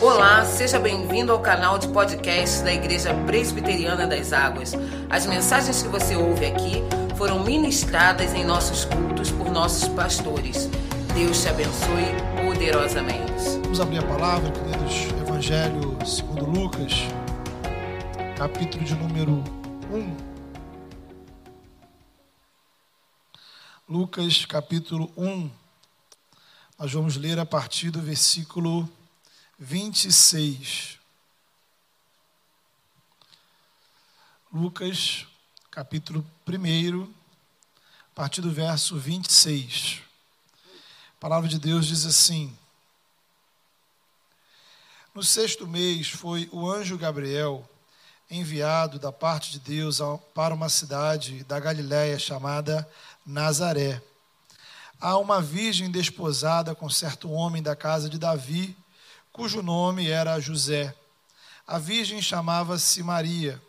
Olá, seja bem-vindo ao canal de podcast da Igreja Presbiteriana das Águas. As mensagens que você ouve aqui foram ministradas em nossos cultos por nossos pastores. Deus te abençoe poderosamente. Vamos abrir a palavra, queridos. Evangelho segundo Lucas, capítulo de número 1. Lucas, capítulo 1. Nós vamos ler a partir do versículo 26. Lucas, capítulo 1, a partir do verso 26. A palavra de Deus diz assim: No sexto mês foi o anjo Gabriel enviado da parte de Deus para uma cidade da Galiléia chamada Nazaré. Há uma virgem desposada com certo homem da casa de Davi cujo nome era José. A virgem chamava-se Maria.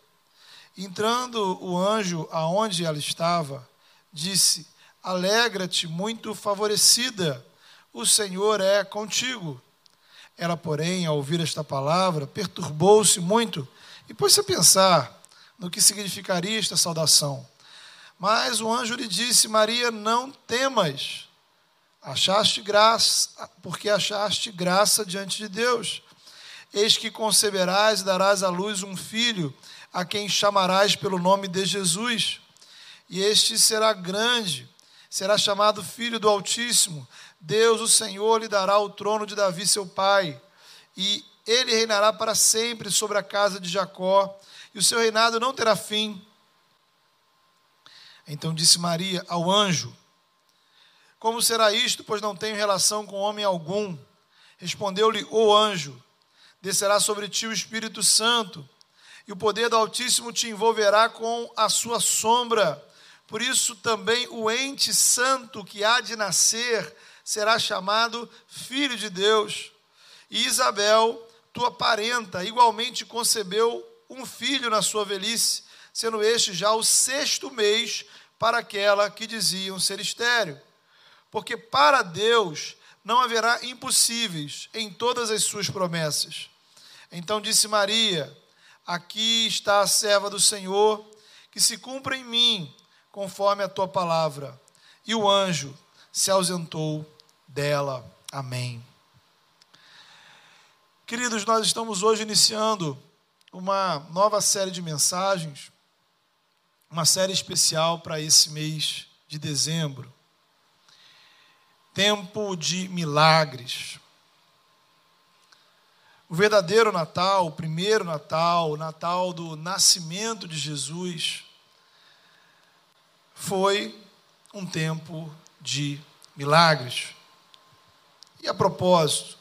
Entrando o anjo aonde ela estava, disse: Alegra-te, muito favorecida, o Senhor é contigo. Ela, porém, ao ouvir esta palavra, perturbou-se muito e pôs-se a pensar no que significaria esta saudação. Mas o anjo lhe disse: Maria, não temas Achaste graça, porque achaste graça diante de Deus. Eis que conceberás e darás à luz um filho, a quem chamarás pelo nome de Jesus. E este será grande, será chamado Filho do Altíssimo. Deus, o Senhor, lhe dará o trono de Davi, seu pai, e ele reinará para sempre sobre a casa de Jacó, e o seu reinado não terá fim. Então disse Maria ao anjo: como será isto, pois não tenho relação com homem algum? Respondeu-lhe o anjo: Descerá sobre ti o Espírito Santo, e o poder do Altíssimo te envolverá com a sua sombra. Por isso também o ente santo que há de nascer será chamado Filho de Deus. E Isabel, tua parenta, igualmente concebeu um filho na sua velhice, sendo este já o sexto mês para aquela que diziam ser estéreo porque para Deus não haverá impossíveis em todas as suas promessas. Então disse Maria: Aqui está a serva do Senhor, que se cumpra em mim conforme a tua palavra. E o anjo se ausentou dela. Amém. Queridos, nós estamos hoje iniciando uma nova série de mensagens, uma série especial para esse mês de dezembro tempo de milagres. O verdadeiro Natal, o primeiro Natal, o Natal do nascimento de Jesus, foi um tempo de milagres. E a propósito,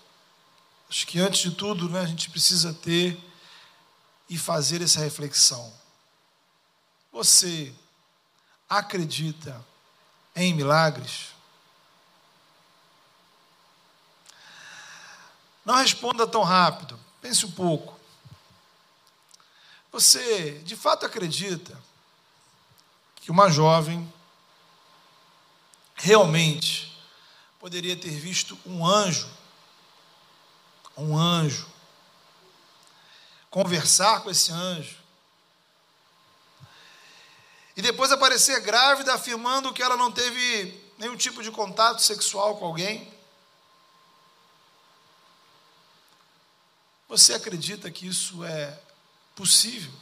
acho que antes de tudo né, a gente precisa ter e fazer essa reflexão. Você acredita em milagres? Não responda tão rápido, pense um pouco. Você de fato acredita que uma jovem realmente poderia ter visto um anjo, um anjo, conversar com esse anjo, e depois aparecer grávida afirmando que ela não teve nenhum tipo de contato sexual com alguém? Você acredita que isso é possível?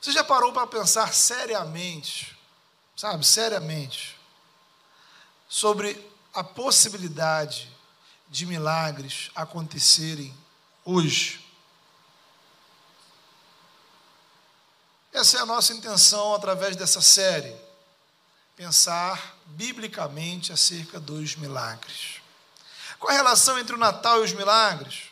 Você já parou para pensar seriamente, sabe, seriamente, sobre a possibilidade de milagres acontecerem hoje? Essa é a nossa intenção através dessa série pensar biblicamente acerca dos milagres. Qual a relação entre o Natal e os milagres?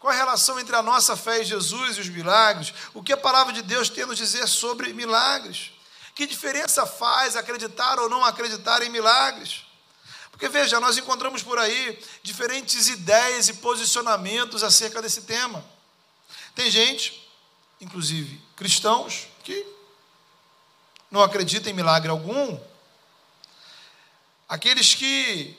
Qual a relação entre a nossa fé em Jesus e os milagres? O que a palavra de Deus tem a nos dizer sobre milagres? Que diferença faz acreditar ou não acreditar em milagres? Porque veja, nós encontramos por aí diferentes ideias e posicionamentos acerca desse tema. Tem gente, inclusive cristãos, que não acreditam em milagre algum, Aqueles que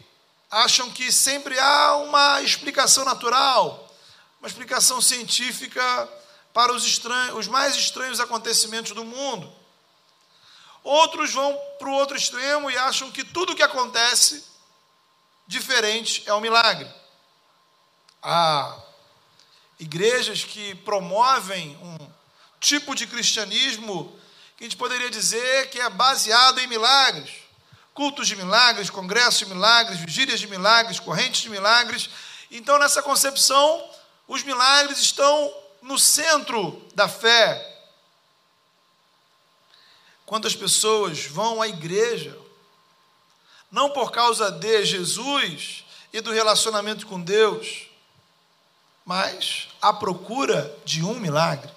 acham que sempre há uma explicação natural, uma explicação científica para os, estranhos, os mais estranhos acontecimentos do mundo. Outros vão para o outro extremo e acham que tudo que acontece diferente é um milagre. Há igrejas que promovem um tipo de cristianismo que a gente poderia dizer que é baseado em milagres. Cultos de milagres, congressos de milagres, vigílias de milagres, correntes de milagres. Então, nessa concepção, os milagres estão no centro da fé. Quando as pessoas vão à igreja, não por causa de Jesus e do relacionamento com Deus, mas à procura de um milagre.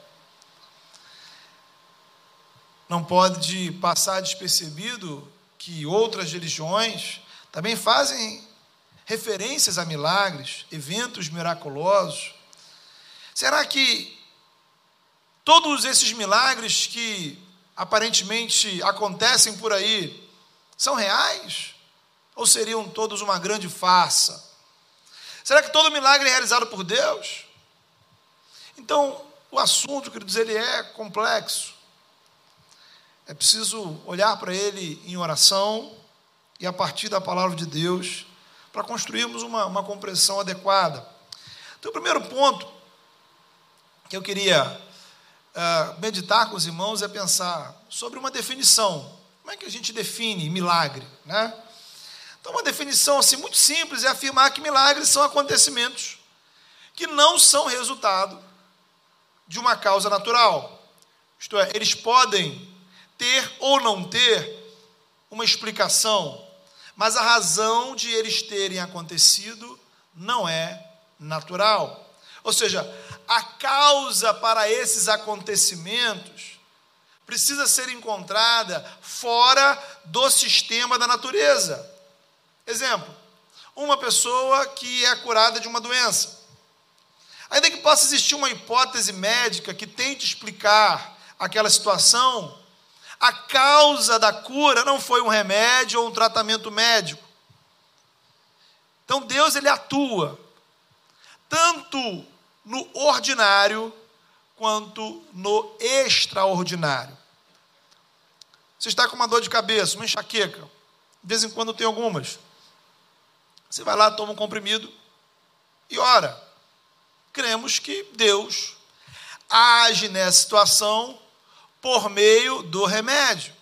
Não pode passar despercebido que outras religiões também fazem referências a milagres, eventos miraculosos. Será que todos esses milagres que aparentemente acontecem por aí são reais? Ou seriam todos uma grande farsa? Será que todo milagre é realizado por Deus? Então, o assunto, queridos, ele é complexo. É preciso olhar para ele em oração e a partir da palavra de Deus para construirmos uma, uma compreensão adequada. Então, o primeiro ponto que eu queria uh, meditar com os irmãos é pensar sobre uma definição. Como é que a gente define milagre, né? Então, uma definição assim muito simples é afirmar que milagres são acontecimentos que não são resultado de uma causa natural. Isto é, eles podem ter ou não ter uma explicação, mas a razão de eles terem acontecido não é natural. Ou seja, a causa para esses acontecimentos precisa ser encontrada fora do sistema da natureza. Exemplo: uma pessoa que é curada de uma doença. Ainda que possa existir uma hipótese médica que tente explicar aquela situação, a causa da cura não foi um remédio ou um tratamento médico. Então Deus ele atua tanto no ordinário quanto no extraordinário. Você está com uma dor de cabeça, uma enxaqueca, de vez em quando tem algumas. Você vai lá, toma um comprimido e ora. Cremos que Deus age nessa situação por meio do remédio.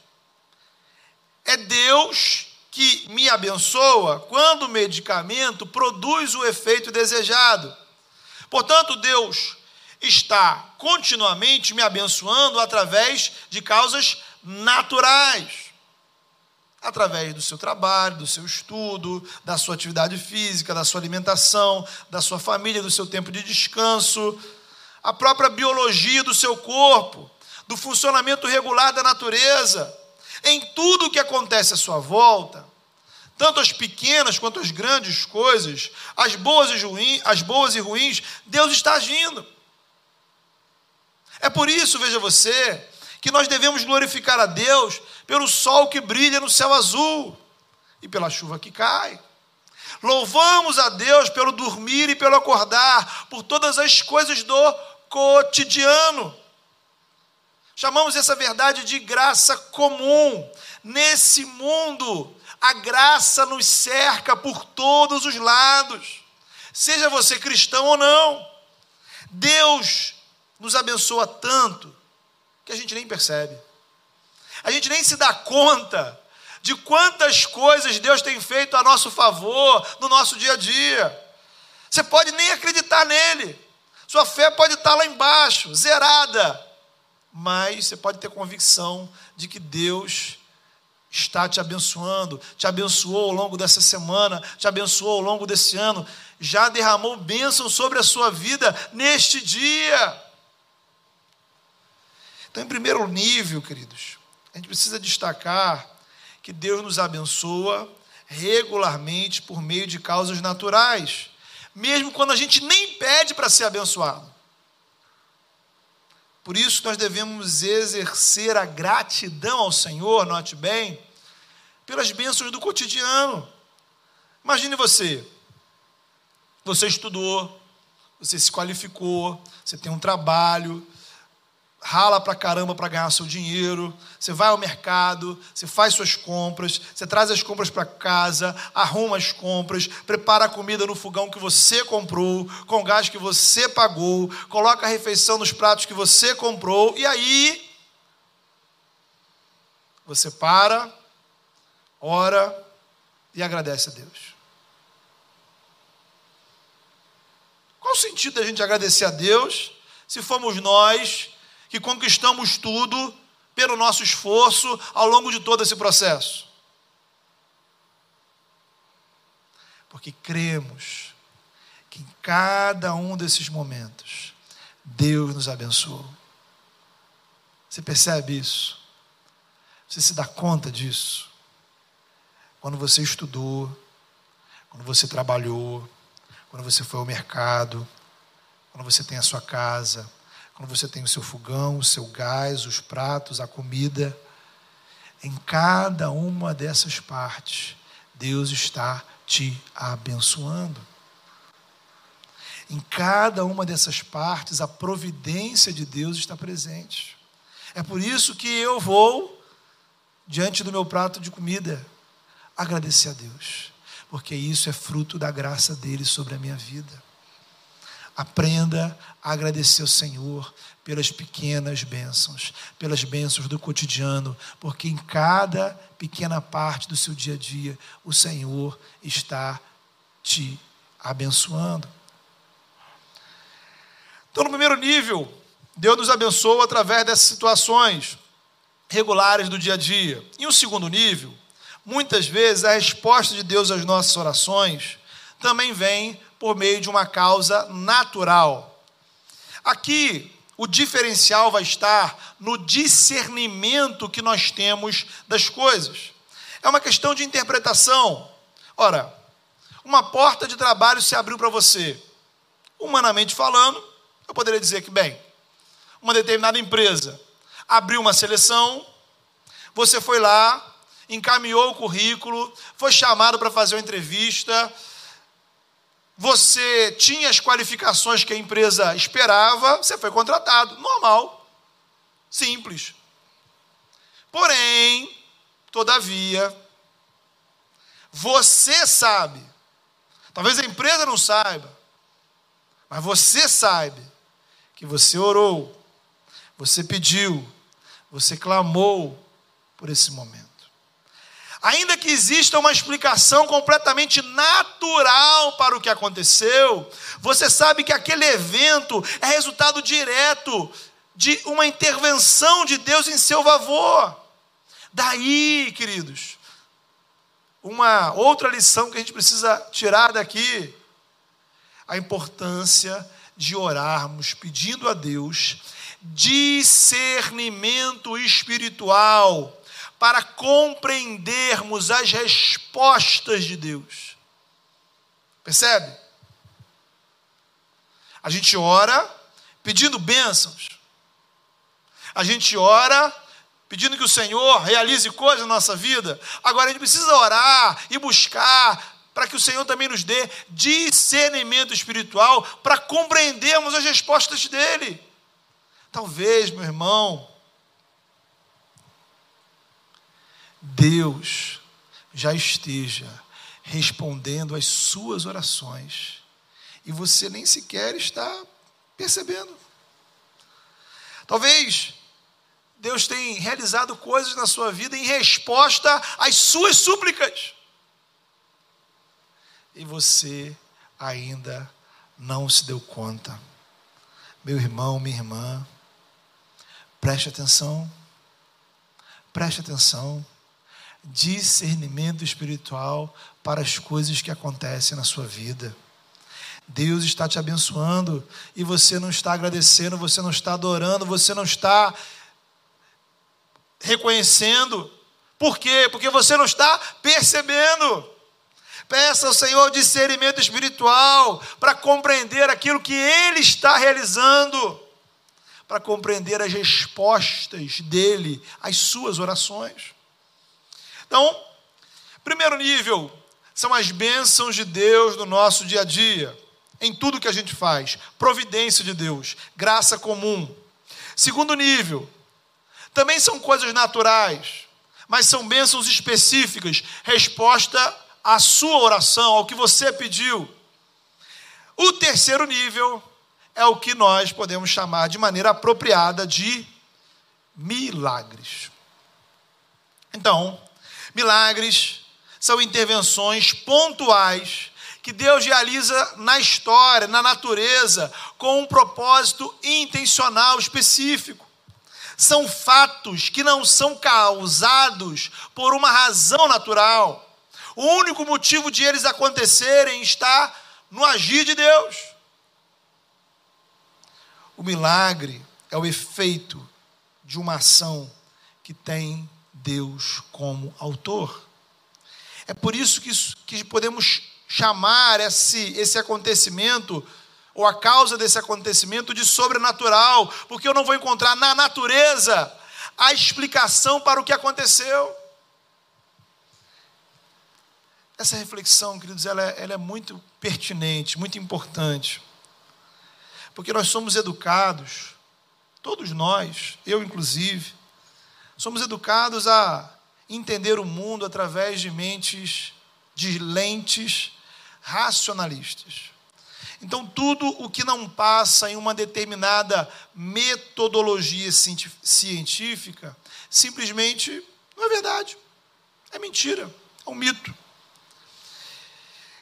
É Deus que me abençoa quando o medicamento produz o efeito desejado. Portanto, Deus está continuamente me abençoando através de causas naturais através do seu trabalho, do seu estudo, da sua atividade física, da sua alimentação, da sua família, do seu tempo de descanso, a própria biologia do seu corpo, do funcionamento regular da natureza, em tudo o que acontece à sua volta, tanto as pequenas quanto as grandes coisas, as boas e ruins, as boas e ruins, Deus está agindo. É por isso, veja você, que nós devemos glorificar a Deus pelo sol que brilha no céu azul e pela chuva que cai. Louvamos a Deus pelo dormir e pelo acordar, por todas as coisas do cotidiano. Chamamos essa verdade de graça comum. Nesse mundo, a graça nos cerca por todos os lados, seja você cristão ou não. Deus nos abençoa tanto que a gente nem percebe. A gente nem se dá conta de quantas coisas Deus tem feito a nosso favor no nosso dia a dia. Você pode nem acreditar nele. Sua fé pode estar lá embaixo, zerada. Mas você pode ter convicção de que Deus está te abençoando, te abençoou ao longo dessa semana, te abençoou ao longo desse ano, já derramou bênção sobre a sua vida neste dia. Então, em primeiro nível, queridos, a gente precisa destacar que Deus nos abençoa regularmente por meio de causas naturais, mesmo quando a gente nem pede para ser abençoado. Por isso, nós devemos exercer a gratidão ao Senhor, note bem, pelas bênçãos do cotidiano. Imagine você. Você estudou, você se qualificou, você tem um trabalho, rala pra caramba para ganhar seu dinheiro, você vai ao mercado, você faz suas compras, você traz as compras para casa, arruma as compras, prepara a comida no fogão que você comprou, com gás que você pagou, coloca a refeição nos pratos que você comprou, e aí você para, ora e agradece a Deus. Qual o sentido da gente agradecer a Deus se fomos nós que conquistamos tudo pelo nosso esforço ao longo de todo esse processo? Porque cremos que em cada um desses momentos Deus nos abençoou. Você percebe isso? Você se dá conta disso? Quando você estudou, quando você trabalhou, quando você foi ao mercado, quando você tem a sua casa, quando você tem o seu fogão, o seu gás, os pratos, a comida, em cada uma dessas partes, Deus está te abençoando. Em cada uma dessas partes, a providência de Deus está presente. É por isso que eu vou diante do meu prato de comida, agradecer a Deus, porque isso é fruto da graça dele sobre a minha vida. Aprenda a agradecer ao Senhor pelas pequenas bênçãos, pelas bênçãos do cotidiano, porque em cada pequena parte do seu dia a dia, o Senhor está te abençoando. Então, no primeiro nível, Deus nos abençoa através dessas situações regulares do dia a dia. Em um segundo nível, muitas vezes a resposta de Deus às nossas orações também vem por meio de uma causa natural. Aqui, o diferencial vai estar no discernimento que nós temos das coisas. É uma questão de interpretação. Ora, uma porta de trabalho se abriu para você. Humanamente falando, eu poderia dizer que, bem, uma determinada empresa abriu uma seleção, você foi lá, encaminhou o currículo, foi chamado para fazer uma entrevista, você tinha as qualificações que a empresa esperava, você foi contratado, normal, simples. Porém, todavia, você sabe, talvez a empresa não saiba, mas você sabe que você orou, você pediu, você clamou por esse momento. Ainda que exista uma explicação completamente natural para o que aconteceu, você sabe que aquele evento é resultado direto de uma intervenção de Deus em seu favor. Daí, queridos, uma outra lição que a gente precisa tirar daqui, a importância de orarmos pedindo a Deus discernimento espiritual para compreendermos as respostas de Deus. Percebe? A gente ora pedindo bênçãos. A gente ora pedindo que o Senhor realize coisas na nossa vida. Agora a gente precisa orar e buscar para que o Senhor também nos dê discernimento espiritual para compreendermos as respostas dele. Talvez, meu irmão, Deus já esteja respondendo às suas orações e você nem sequer está percebendo. Talvez Deus tenha realizado coisas na sua vida em resposta às suas súplicas. E você ainda não se deu conta. Meu irmão, minha irmã, Preste atenção. Preste atenção. Discernimento espiritual para as coisas que acontecem na sua vida. Deus está te abençoando e você não está agradecendo, você não está adorando, você não está reconhecendo. Por quê? Porque você não está percebendo. Peça ao Senhor discernimento espiritual para compreender aquilo que Ele está realizando para compreender as respostas dele às suas orações. Então, primeiro nível, são as bênçãos de Deus no nosso dia a dia, em tudo que a gente faz. Providência de Deus, graça comum. Segundo nível, também são coisas naturais, mas são bênçãos específicas, resposta à sua oração, ao que você pediu. O terceiro nível é o que nós podemos chamar de maneira apropriada de milagres. Então, milagres são intervenções pontuais que Deus realiza na história, na natureza, com um propósito intencional específico. São fatos que não são causados por uma razão natural. O único motivo de eles acontecerem está no agir de Deus. O milagre é o efeito de uma ação que tem Deus como autor. É por isso que, que podemos chamar esse, esse acontecimento, ou a causa desse acontecimento, de sobrenatural, porque eu não vou encontrar na natureza a explicação para o que aconteceu. Essa reflexão, queridos, ela ela é muito pertinente, muito importante. Porque nós somos educados, todos nós, eu inclusive, somos educados a entender o mundo através de mentes, de lentes racionalistas. Então, tudo o que não passa em uma determinada metodologia científica, simplesmente não é verdade, é mentira, é um mito.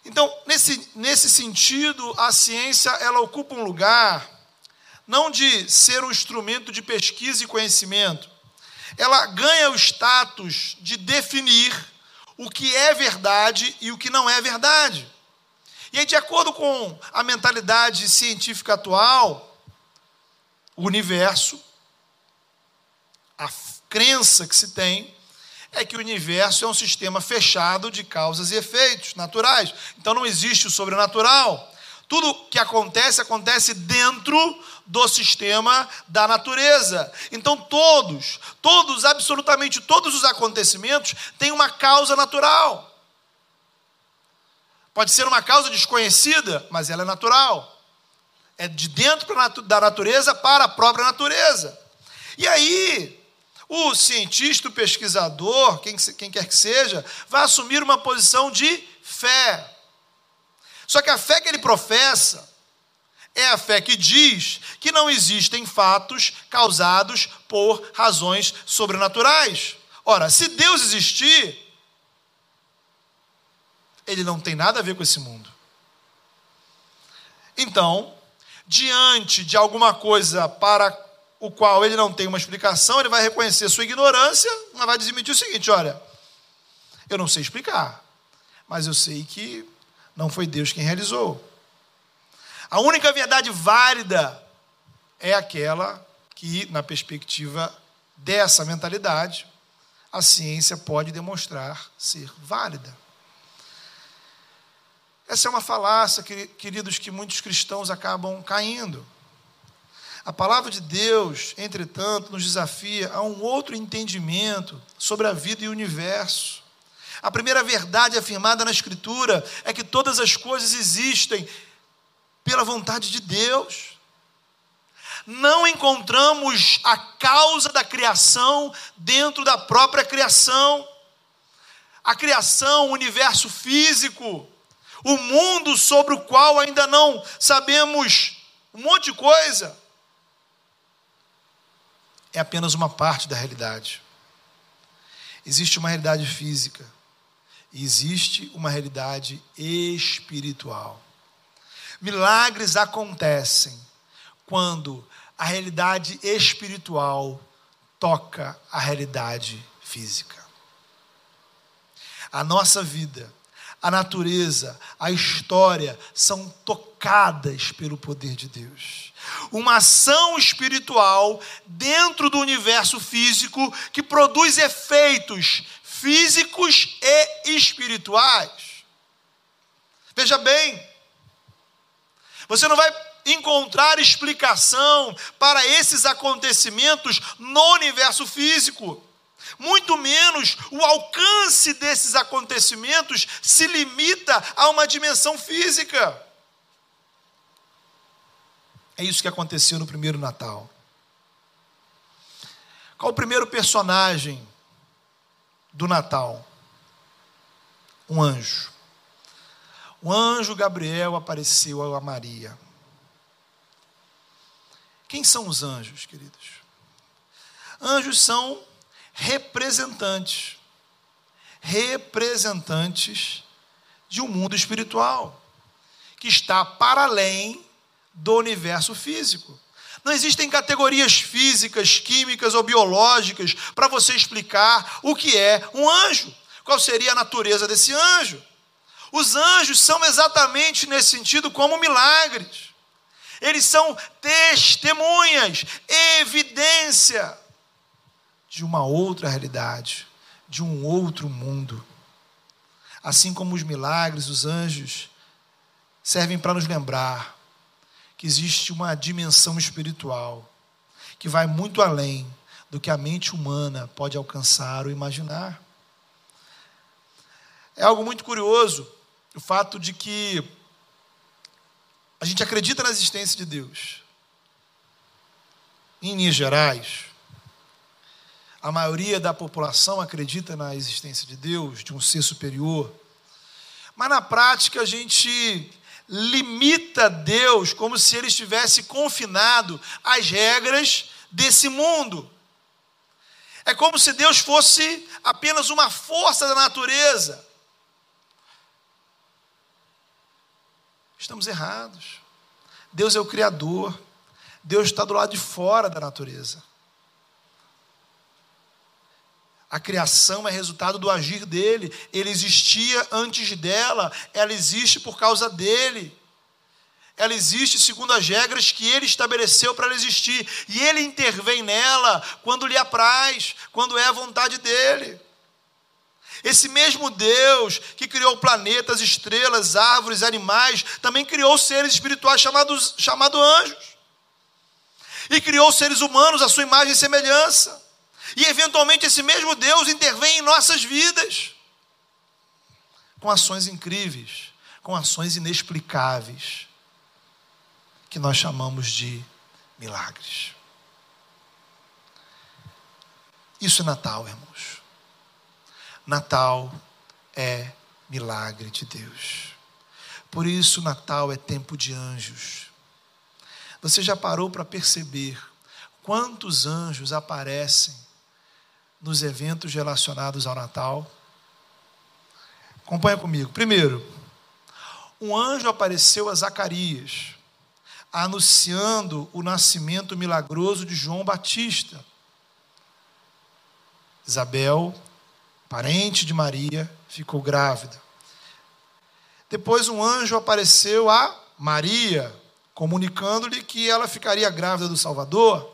Então, nesse, nesse sentido, a ciência ela ocupa um lugar não de ser um instrumento de pesquisa e conhecimento, ela ganha o status de definir o que é verdade e o que não é verdade. E aí, de acordo com a mentalidade científica atual, o universo, a crença que se tem, é que o universo é um sistema fechado de causas e efeitos naturais. Então não existe o sobrenatural. Tudo que acontece, acontece dentro do sistema da natureza. Então todos, todos, absolutamente todos os acontecimentos têm uma causa natural. Pode ser uma causa desconhecida, mas ela é natural. É de dentro da natureza para a própria natureza. E aí, o cientista, o pesquisador, quem, quem quer que seja, vai assumir uma posição de fé. Só que a fé que ele professa é a fé que diz que não existem fatos causados por razões sobrenaturais. Ora, se Deus existir, ele não tem nada a ver com esse mundo. Então, diante de alguma coisa para o qual ele não tem uma explicação, ele vai reconhecer sua ignorância, mas vai admitir o seguinte: olha, eu não sei explicar, mas eu sei que não foi Deus quem realizou. A única verdade válida é aquela que, na perspectiva dessa mentalidade, a ciência pode demonstrar ser válida. Essa é uma falácia, queridos, que muitos cristãos acabam caindo. A palavra de Deus, entretanto, nos desafia a um outro entendimento sobre a vida e o universo. A primeira verdade afirmada na Escritura é que todas as coisas existem pela vontade de Deus. Não encontramos a causa da criação dentro da própria criação. A criação, o universo físico, o mundo sobre o qual ainda não sabemos um monte de coisa é apenas uma parte da realidade. Existe uma realidade física existe uma realidade espiritual. Milagres acontecem quando a realidade espiritual toca a realidade física. A nossa vida, a natureza, a história são tocadas pelo poder de Deus uma ação espiritual dentro do universo físico que produz efeitos físicos e espirituais. Veja bem, você não vai encontrar explicação para esses acontecimentos no universo físico. muito menos o alcance desses acontecimentos se limita a uma dimensão física. É isso que aconteceu no primeiro Natal. Qual o primeiro personagem do Natal? Um anjo. O anjo Gabriel apareceu a Maria. Quem são os anjos, queridos? Anjos são representantes, representantes de um mundo espiritual que está para além do universo físico. Não existem categorias físicas, químicas ou biológicas para você explicar o que é um anjo. Qual seria a natureza desse anjo? Os anjos são exatamente nesse sentido como milagres. Eles são testemunhas, evidência de uma outra realidade, de um outro mundo. Assim como os milagres, os anjos servem para nos lembrar que existe uma dimensão espiritual que vai muito além do que a mente humana pode alcançar ou imaginar. É algo muito curioso o fato de que a gente acredita na existência de Deus. Em linhas gerais, a maioria da população acredita na existência de Deus, de um ser superior. Mas na prática a gente limita Deus como se ele estivesse confinado às regras desse mundo. É como se Deus fosse apenas uma força da natureza. Estamos errados. Deus é o Criador. Deus está do lado de fora da natureza. A criação é resultado do agir dele. Ele existia antes dela, ela existe por causa dele. Ela existe segundo as regras que ele estabeleceu para ela existir. E ele intervém nela quando lhe apraz, quando é a vontade dele. Esse mesmo Deus que criou planetas, estrelas, árvores, animais, também criou seres espirituais chamados chamado anjos. E criou seres humanos à sua imagem e semelhança. E eventualmente esse mesmo Deus intervém em nossas vidas com ações incríveis, com ações inexplicáveis, que nós chamamos de milagres. Isso é Natal, irmãos. Natal é milagre de Deus. Por isso, Natal é tempo de anjos. Você já parou para perceber quantos anjos aparecem nos eventos relacionados ao Natal. Acompanha comigo. Primeiro, um anjo apareceu a Zacarias, anunciando o nascimento milagroso de João Batista. Isabel, parente de Maria, ficou grávida. Depois um anjo apareceu a Maria, comunicando-lhe que ela ficaria grávida do Salvador.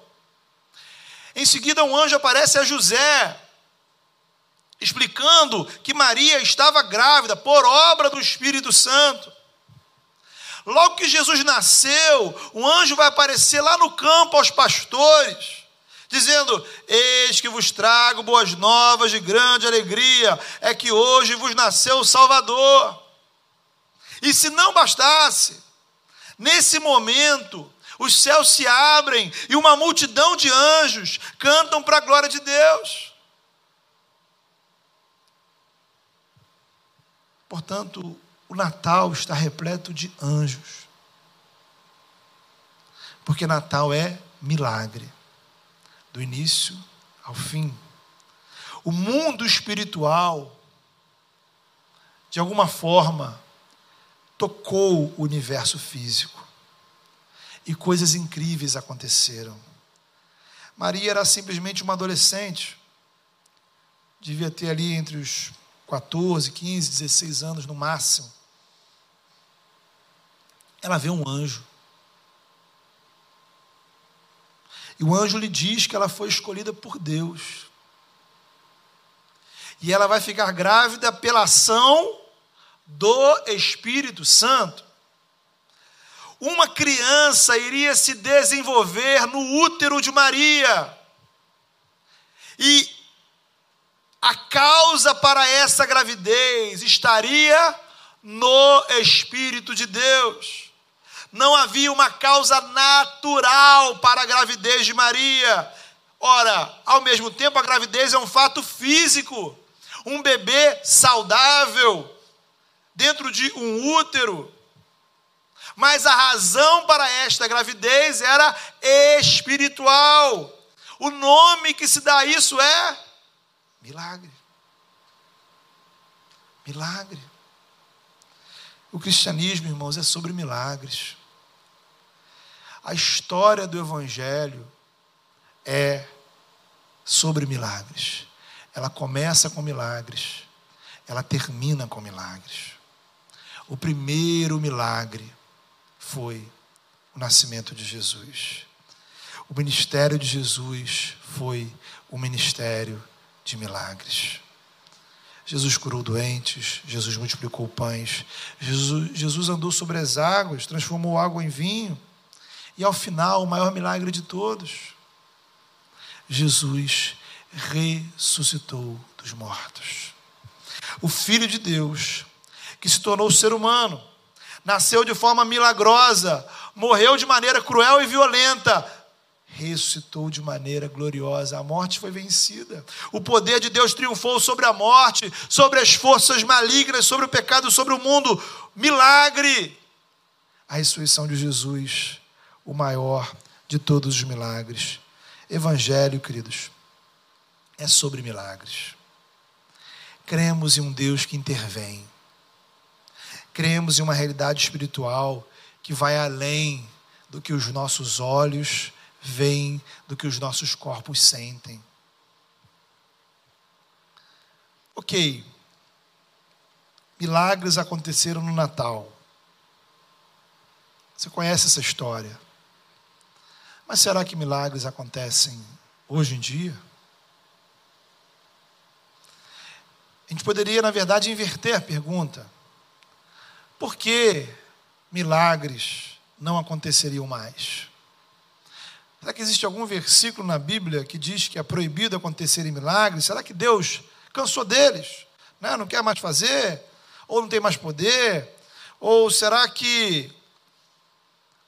Em seguida, um anjo aparece a José, explicando que Maria estava grávida por obra do Espírito Santo. Logo que Jesus nasceu, um anjo vai aparecer lá no campo aos pastores, dizendo: Eis que vos trago boas novas de grande alegria, é que hoje vos nasceu o Salvador. E se não bastasse, nesse momento, os céus se abrem e uma multidão de anjos cantam para a glória de Deus. Portanto, o Natal está repleto de anjos. Porque Natal é milagre, do início ao fim. O mundo espiritual, de alguma forma, tocou o universo físico e coisas incríveis aconteceram. Maria era simplesmente uma adolescente, devia ter ali entre os 14, 15, 16 anos no máximo. Ela vê um anjo. E o anjo lhe diz que ela foi escolhida por Deus. E ela vai ficar grávida pela ação do Espírito Santo uma criança iria se desenvolver no útero de Maria. E a causa para essa gravidez estaria no Espírito de Deus. Não havia uma causa natural para a gravidez de Maria. Ora, ao mesmo tempo, a gravidez é um fato físico. Um bebê saudável dentro de um útero. Mas a razão para esta gravidez era espiritual. O nome que se dá a isso é milagre. Milagre. O cristianismo, irmãos, é sobre milagres. A história do Evangelho é sobre milagres. Ela começa com milagres, ela termina com milagres. O primeiro milagre foi o nascimento de Jesus. O ministério de Jesus foi o ministério de milagres. Jesus curou doentes, Jesus multiplicou pães, Jesus, Jesus andou sobre as águas, transformou água em vinho. E ao final, o maior milagre de todos, Jesus ressuscitou dos mortos. O Filho de Deus, que se tornou ser humano, nasceu de forma milagrosa, morreu de maneira cruel e violenta, ressuscitou de maneira gloriosa. A morte foi vencida. O poder de Deus triunfou sobre a morte, sobre as forças malignas, sobre o pecado, sobre o mundo. Milagre! A ressurreição de Jesus o maior de todos os milagres. Evangelho, queridos, é sobre milagres. Cremos em um Deus que intervém. Cremos em uma realidade espiritual que vai além do que os nossos olhos veem, do que os nossos corpos sentem. Ok, milagres aconteceram no Natal. Você conhece essa história. Mas será que milagres acontecem hoje em dia? A gente poderia, na verdade, inverter a pergunta: por que milagres não aconteceriam mais? Será que existe algum versículo na Bíblia que diz que é proibido acontecerem milagres? Será que Deus cansou deles? Né? Não quer mais fazer? Ou não tem mais poder? Ou será que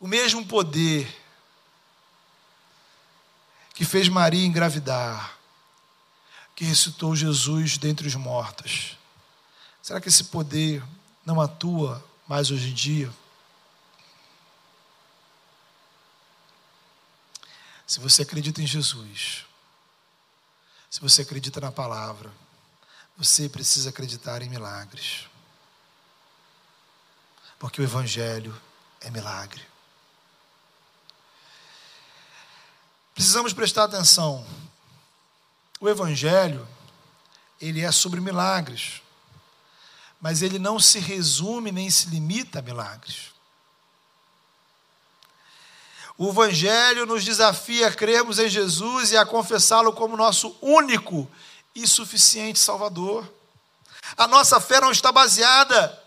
o mesmo poder que fez Maria engravidar, que ressuscitou Jesus dentre os mortos. Será que esse poder não atua mais hoje em dia? Se você acredita em Jesus, se você acredita na palavra, você precisa acreditar em milagres. Porque o Evangelho é milagre. Precisamos prestar atenção. O evangelho, ele é sobre milagres. Mas ele não se resume nem se limita a milagres. O Evangelho nos desafia a crermos em Jesus e a confessá-lo como nosso único e suficiente Salvador. A nossa fé não está baseada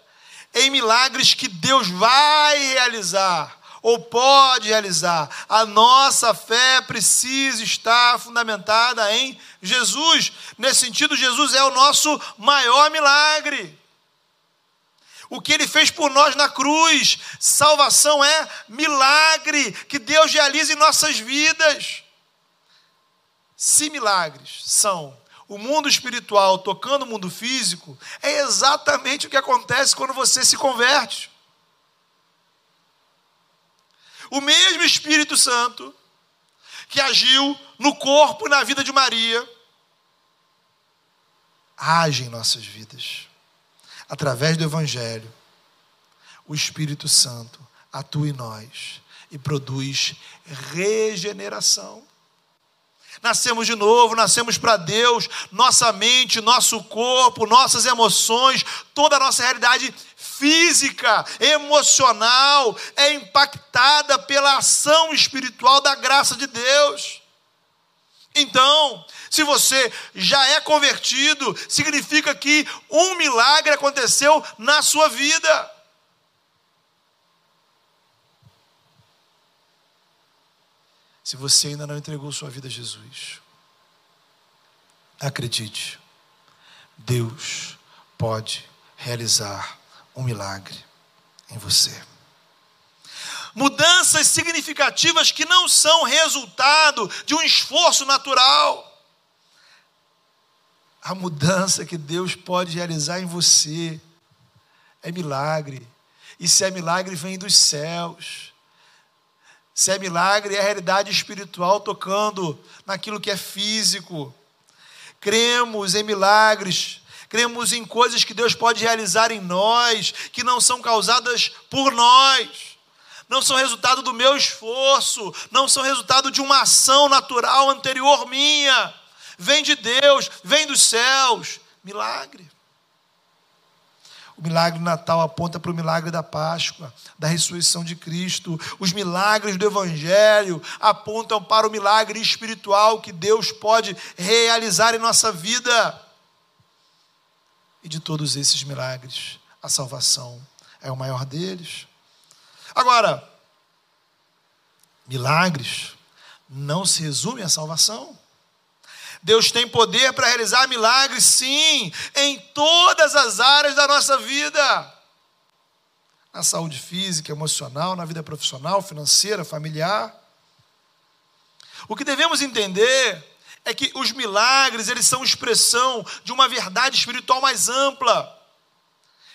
em milagres que Deus vai realizar, ou pode realizar. A nossa fé precisa estar fundamentada em Jesus. Nesse sentido, Jesus é o nosso maior milagre. O que ele fez por nós na cruz, salvação é milagre que Deus realiza em nossas vidas. Se milagres são o mundo espiritual tocando o mundo físico, é exatamente o que acontece quando você se converte. O mesmo Espírito Santo que agiu no corpo e na vida de Maria, age em nossas vidas. Através do Evangelho, o Espírito Santo atua em nós e produz regeneração. Nascemos de novo, nascemos para Deus, nossa mente, nosso corpo, nossas emoções, toda a nossa realidade física, emocional é impactada pela ação espiritual da graça de Deus. Então, se você já é convertido, significa que um milagre aconteceu na sua vida. Se você ainda não entregou sua vida a Jesus, acredite, Deus pode realizar um milagre em você. Mudanças significativas que não são resultado de um esforço natural. A mudança que Deus pode realizar em você é milagre. E se é milagre, vem dos céus. Se é milagre, é a realidade espiritual tocando naquilo que é físico. Cremos em milagres, cremos em coisas que Deus pode realizar em nós, que não são causadas por nós, não são resultado do meu esforço, não são resultado de uma ação natural anterior minha. Vem de Deus, vem dos céus. Milagre. O milagre do Natal aponta para o milagre da Páscoa, da ressurreição de Cristo. Os milagres do Evangelho apontam para o milagre espiritual que Deus pode realizar em nossa vida. E de todos esses milagres, a salvação é o maior deles. Agora, milagres não se resume à salvação. Deus tem poder para realizar milagres, sim, em todas as áreas da nossa vida. Na saúde física, emocional, na vida profissional, financeira, familiar. O que devemos entender é que os milagres, eles são expressão de uma verdade espiritual mais ampla.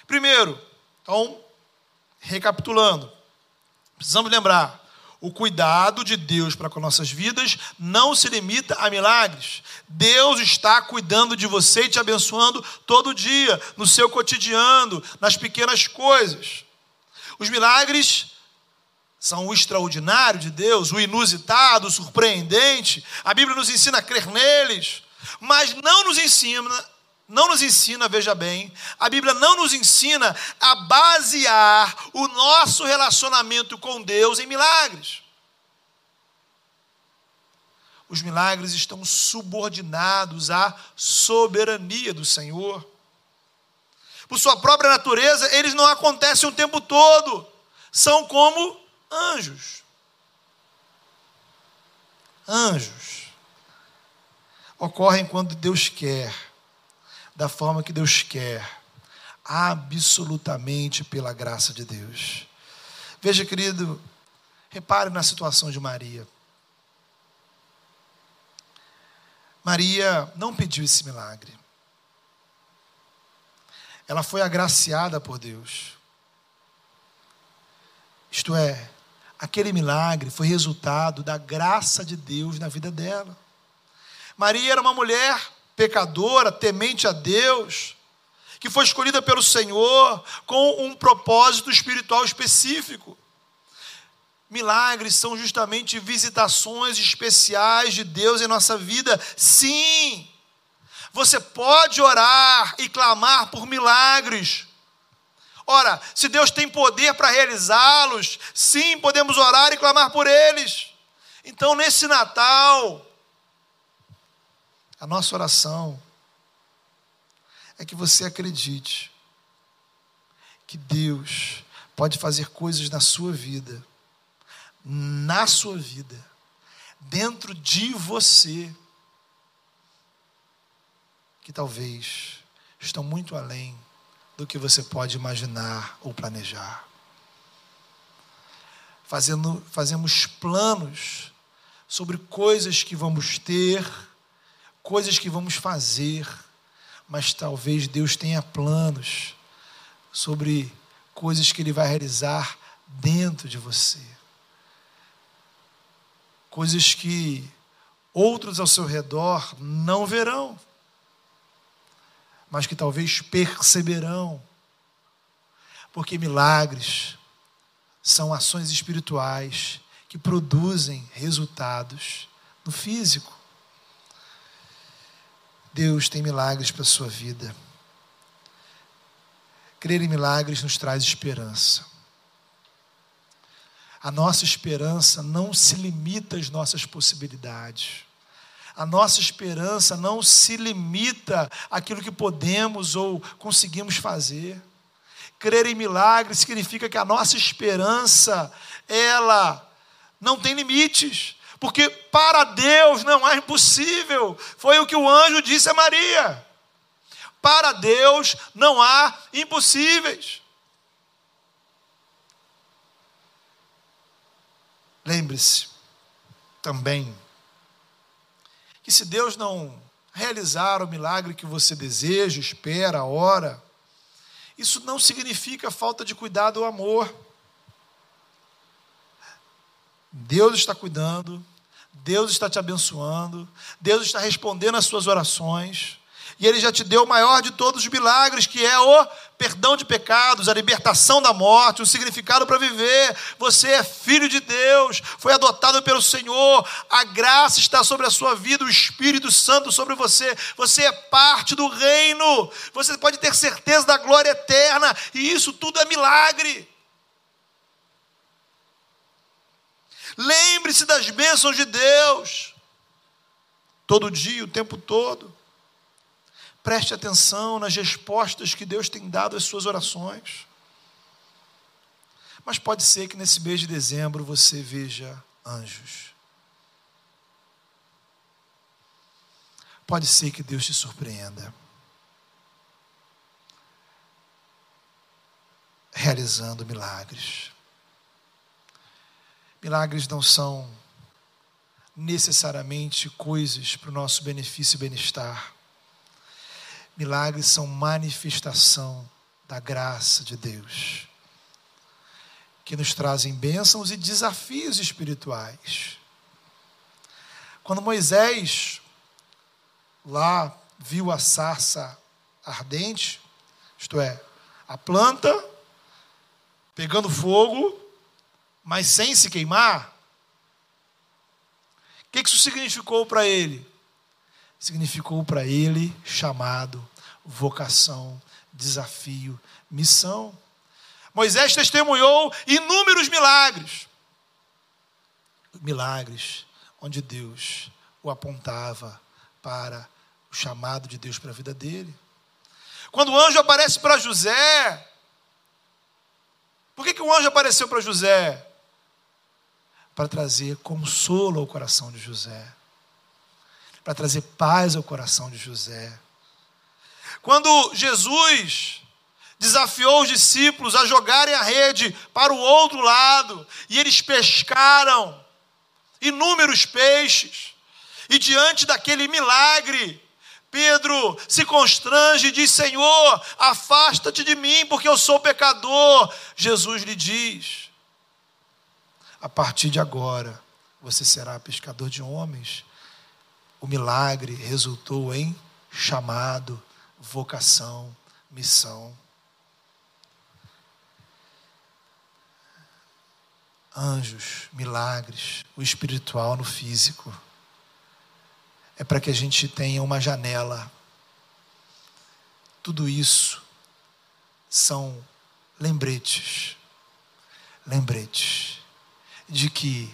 Primeiro, então, recapitulando, precisamos lembrar, o cuidado de Deus para com nossas vidas não se limita a milagres. Deus está cuidando de você e te abençoando todo dia, no seu cotidiano, nas pequenas coisas. Os milagres são o extraordinário de Deus, o inusitado, o surpreendente. A Bíblia nos ensina a crer neles, mas não nos ensina não nos ensina, veja bem, a Bíblia não nos ensina a basear o nosso relacionamento com Deus em milagres. Os milagres estão subordinados à soberania do Senhor. Por sua própria natureza, eles não acontecem o tempo todo. São como anjos. Anjos. Ocorrem quando Deus quer da forma que Deus quer, absolutamente pela graça de Deus. Veja, querido, repare na situação de Maria. Maria não pediu esse milagre. Ela foi agraciada por Deus. Isto é, aquele milagre foi resultado da graça de Deus na vida dela. Maria era uma mulher pecadora, temente a Deus, que foi escolhida pelo Senhor com um propósito espiritual específico. Milagres são justamente visitações especiais de Deus em nossa vida. Sim, você pode orar e clamar por milagres. Ora, se Deus tem poder para realizá-los, sim, podemos orar e clamar por eles. Então, nesse Natal, a nossa oração é que você acredite que Deus pode fazer coisas na sua vida, na sua vida, dentro de você, que talvez estão muito além do que você pode imaginar ou planejar. Fazendo, fazemos planos sobre coisas que vamos ter, coisas que vamos fazer, mas talvez Deus tenha planos sobre coisas que Ele vai realizar dentro de você. Coisas que outros ao seu redor não verão, mas que talvez perceberão. Porque milagres são ações espirituais que produzem resultados no físico. Deus tem milagres para a sua vida. Crer em milagres nos traz esperança. A nossa esperança não se limita às nossas possibilidades. A nossa esperança não se limita àquilo que podemos ou conseguimos fazer. Crer em milagres significa que a nossa esperança, ela não tem limites porque para Deus não há impossível. Foi o que o anjo disse a Maria. Para Deus não há impossíveis. Lembre-se também que se Deus não realizar o milagre que você deseja, espera, ora, isso não significa falta de cuidado ou amor. Deus está cuidando, Deus está te abençoando, Deus está respondendo às suas orações. E Ele já te deu o maior de todos os milagres, que é o perdão de pecados, a libertação da morte, o significado para viver. Você é filho de Deus, foi adotado pelo Senhor, a graça está sobre a sua vida, o Espírito Santo sobre você. Você é parte do reino, você pode ter certeza da glória eterna, e isso tudo é milagre. Lembre-se das bênçãos de Deus, todo dia, o tempo todo. Preste atenção nas respostas que Deus tem dado às suas orações. Mas pode ser que nesse mês de dezembro você veja anjos. Pode ser que Deus te surpreenda. Realizando milagres. Milagres não são necessariamente coisas para o nosso benefício e bem-estar. Milagres são manifestação da graça de Deus, que nos trazem bênçãos e desafios espirituais. Quando Moisés lá viu a sarça ardente, isto é, a planta pegando fogo, mas sem se queimar, o que isso significou para ele? significou para ele chamado, vocação, desafio, missão. Moisés testemunhou inúmeros milagres. Milagres onde Deus o apontava para o chamado de Deus para a vida dele. Quando o anjo aparece para José, por que, que o anjo apareceu para José? Para trazer consolo ao coração de José para trazer paz ao coração de José. Quando Jesus desafiou os discípulos a jogarem a rede para o outro lado, e eles pescaram inúmeros peixes, e diante daquele milagre, Pedro se constrange e diz: Senhor, afasta-te de mim, porque eu sou pecador. Jesus lhe diz: A partir de agora, você será pescador de homens o milagre resultou em chamado, vocação, missão. Anjos, milagres, o espiritual no físico. É para que a gente tenha uma janela. Tudo isso são lembretes. Lembretes de que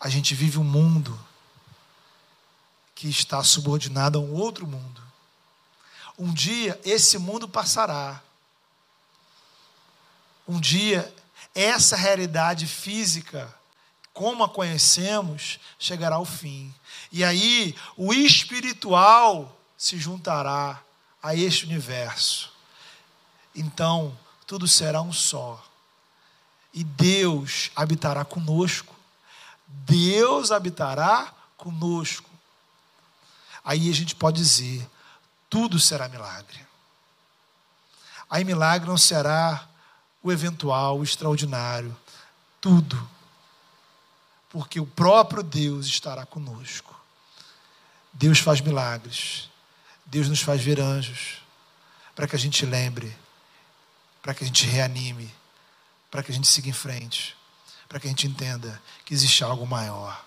a gente vive um mundo que está subordinado a um outro mundo. Um dia esse mundo passará. Um dia essa realidade física, como a conhecemos, chegará ao fim. E aí o espiritual se juntará a este universo. Então, tudo será um só. E Deus habitará conosco. Deus habitará conosco aí a gente pode dizer: tudo será milagre. Aí milagre não será o eventual, o extraordinário, tudo. Porque o próprio Deus estará conosco. Deus faz milagres. Deus nos faz ver anjos. Para que a gente lembre. Para que a gente reanime. Para que a gente siga em frente. Para que a gente entenda que existe algo maior.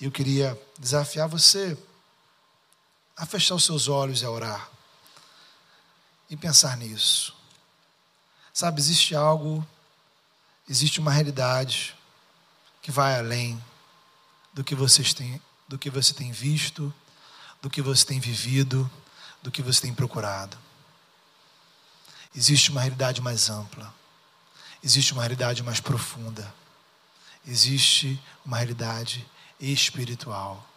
E eu queria desafiar você a fechar os seus olhos e a orar. E pensar nisso. Sabe, existe algo, existe uma realidade que vai além do que vocês têm, do que você tem visto, do que você tem vivido, do que você tem procurado. Existe uma realidade mais ampla. Existe uma realidade mais profunda. Existe uma realidade espiritual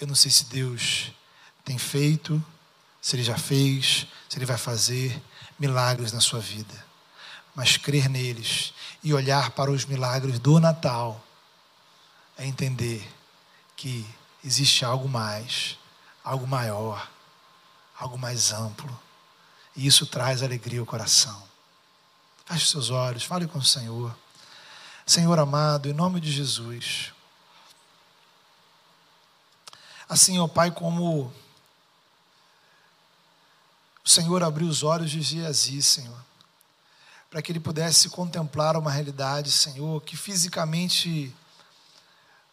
eu não sei se Deus tem feito, se Ele já fez, se Ele vai fazer milagres na sua vida. Mas crer neles e olhar para os milagres do Natal é entender que existe algo mais, algo maior, algo mais amplo. E isso traz alegria ao coração. Feche seus olhos, fale com o Senhor. Senhor amado, em nome de Jesus. Assim, ó Pai, como o Senhor abriu os olhos de Geazi, Senhor, para que ele pudesse contemplar uma realidade, Senhor, que fisicamente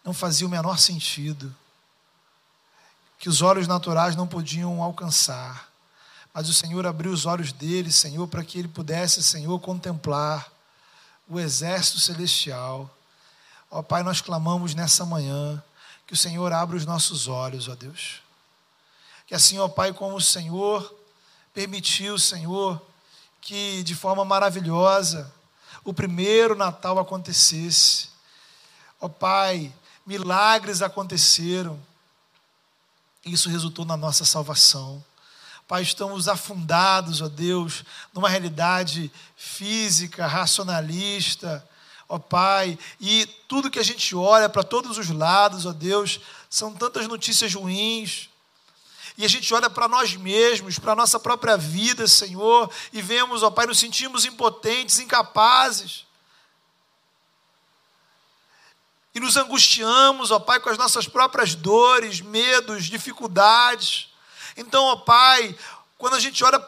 não fazia o menor sentido, que os olhos naturais não podiam alcançar. Mas o Senhor abriu os olhos dele, Senhor, para que ele pudesse, Senhor, contemplar o exército celestial. Ó Pai, nós clamamos nessa manhã que o Senhor abra os nossos olhos, ó Deus. Que assim, ó Pai, como o Senhor permitiu, Senhor, que de forma maravilhosa o primeiro Natal acontecesse. Ó Pai, milagres aconteceram. Isso resultou na nossa salvação. Pai, estamos afundados, ó Deus, numa realidade física, racionalista, ó Pai, e tudo que a gente olha para todos os lados, ó Deus, são tantas notícias ruins, e a gente olha para nós mesmos, para a nossa própria vida, Senhor, e vemos, ó Pai, nos sentimos impotentes, incapazes. E nos angustiamos, ó Pai, com as nossas próprias dores, medos, dificuldades. Então, ó Pai, quando a gente olha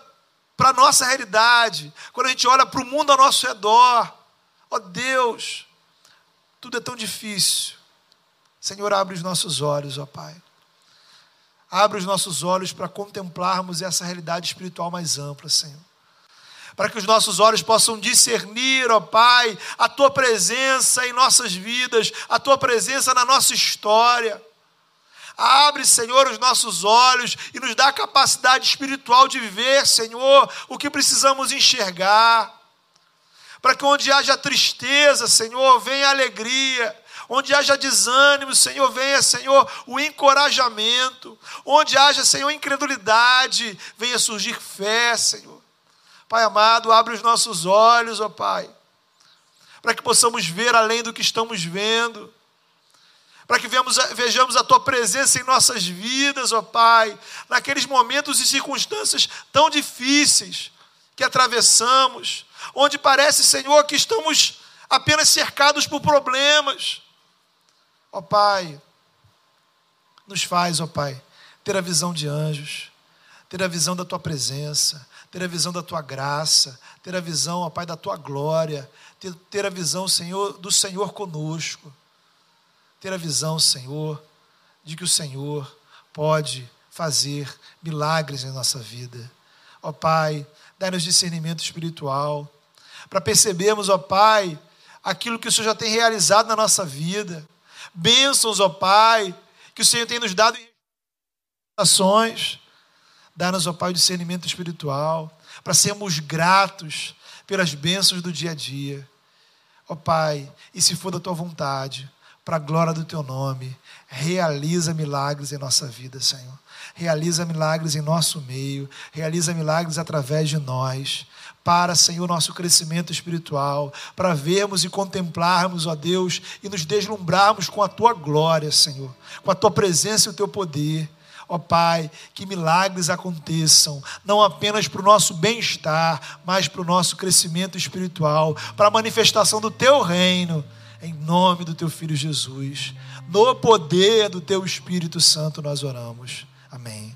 para a nossa realidade, quando a gente olha para o mundo ao nosso redor, ó Deus, tudo é tão difícil. Senhor, abre os nossos olhos, ó Pai. Abre os nossos olhos para contemplarmos essa realidade espiritual mais ampla, Senhor. Para que os nossos olhos possam discernir, ó Pai, a tua presença em nossas vidas, a tua presença na nossa história. Abre, Senhor, os nossos olhos e nos dá a capacidade espiritual de ver, Senhor, o que precisamos enxergar. Para que onde haja tristeza, Senhor, venha alegria Onde haja desânimo, Senhor, venha, Senhor, o encorajamento. Onde haja, Senhor, incredulidade, venha surgir fé, Senhor. Pai amado, abre os nossos olhos, ó Pai, para que possamos ver além do que estamos vendo para que vejamos a tua presença em nossas vidas, ó Pai, naqueles momentos e circunstâncias tão difíceis que atravessamos, onde parece, Senhor, que estamos apenas cercados por problemas, Ó Pai, nos faz, ó Pai, ter a visão de anjos, ter a visão da tua presença, ter a visão da tua graça, ter a visão, ó Pai, da tua glória, ter, ter a visão, Senhor, do Senhor conosco, ter a visão, Senhor, de que o Senhor pode fazer milagres em nossa vida. Ó Pai, dá-nos discernimento espiritual, para percebermos, ó Pai, aquilo que o Senhor já tem realizado na nossa vida bênçãos, ó Pai, que o Senhor tem nos dado em ações. Dá-nos, ó Pai, o discernimento espiritual, para sermos gratos pelas bênçãos do dia a dia. Ó Pai, e se for da tua vontade, para a glória do teu nome, realiza milagres em nossa vida, Senhor. Realiza milagres em nosso meio, realiza milagres através de nós. Para, Senhor, nosso crescimento espiritual, para vermos e contemplarmos, ó Deus, e nos deslumbrarmos com a tua glória, Senhor, com a tua presença e o teu poder. Ó Pai, que milagres aconteçam, não apenas para o nosso bem-estar, mas para o nosso crescimento espiritual, para a manifestação do teu reino, em nome do teu filho Jesus. No poder do teu Espírito Santo nós oramos. Amém.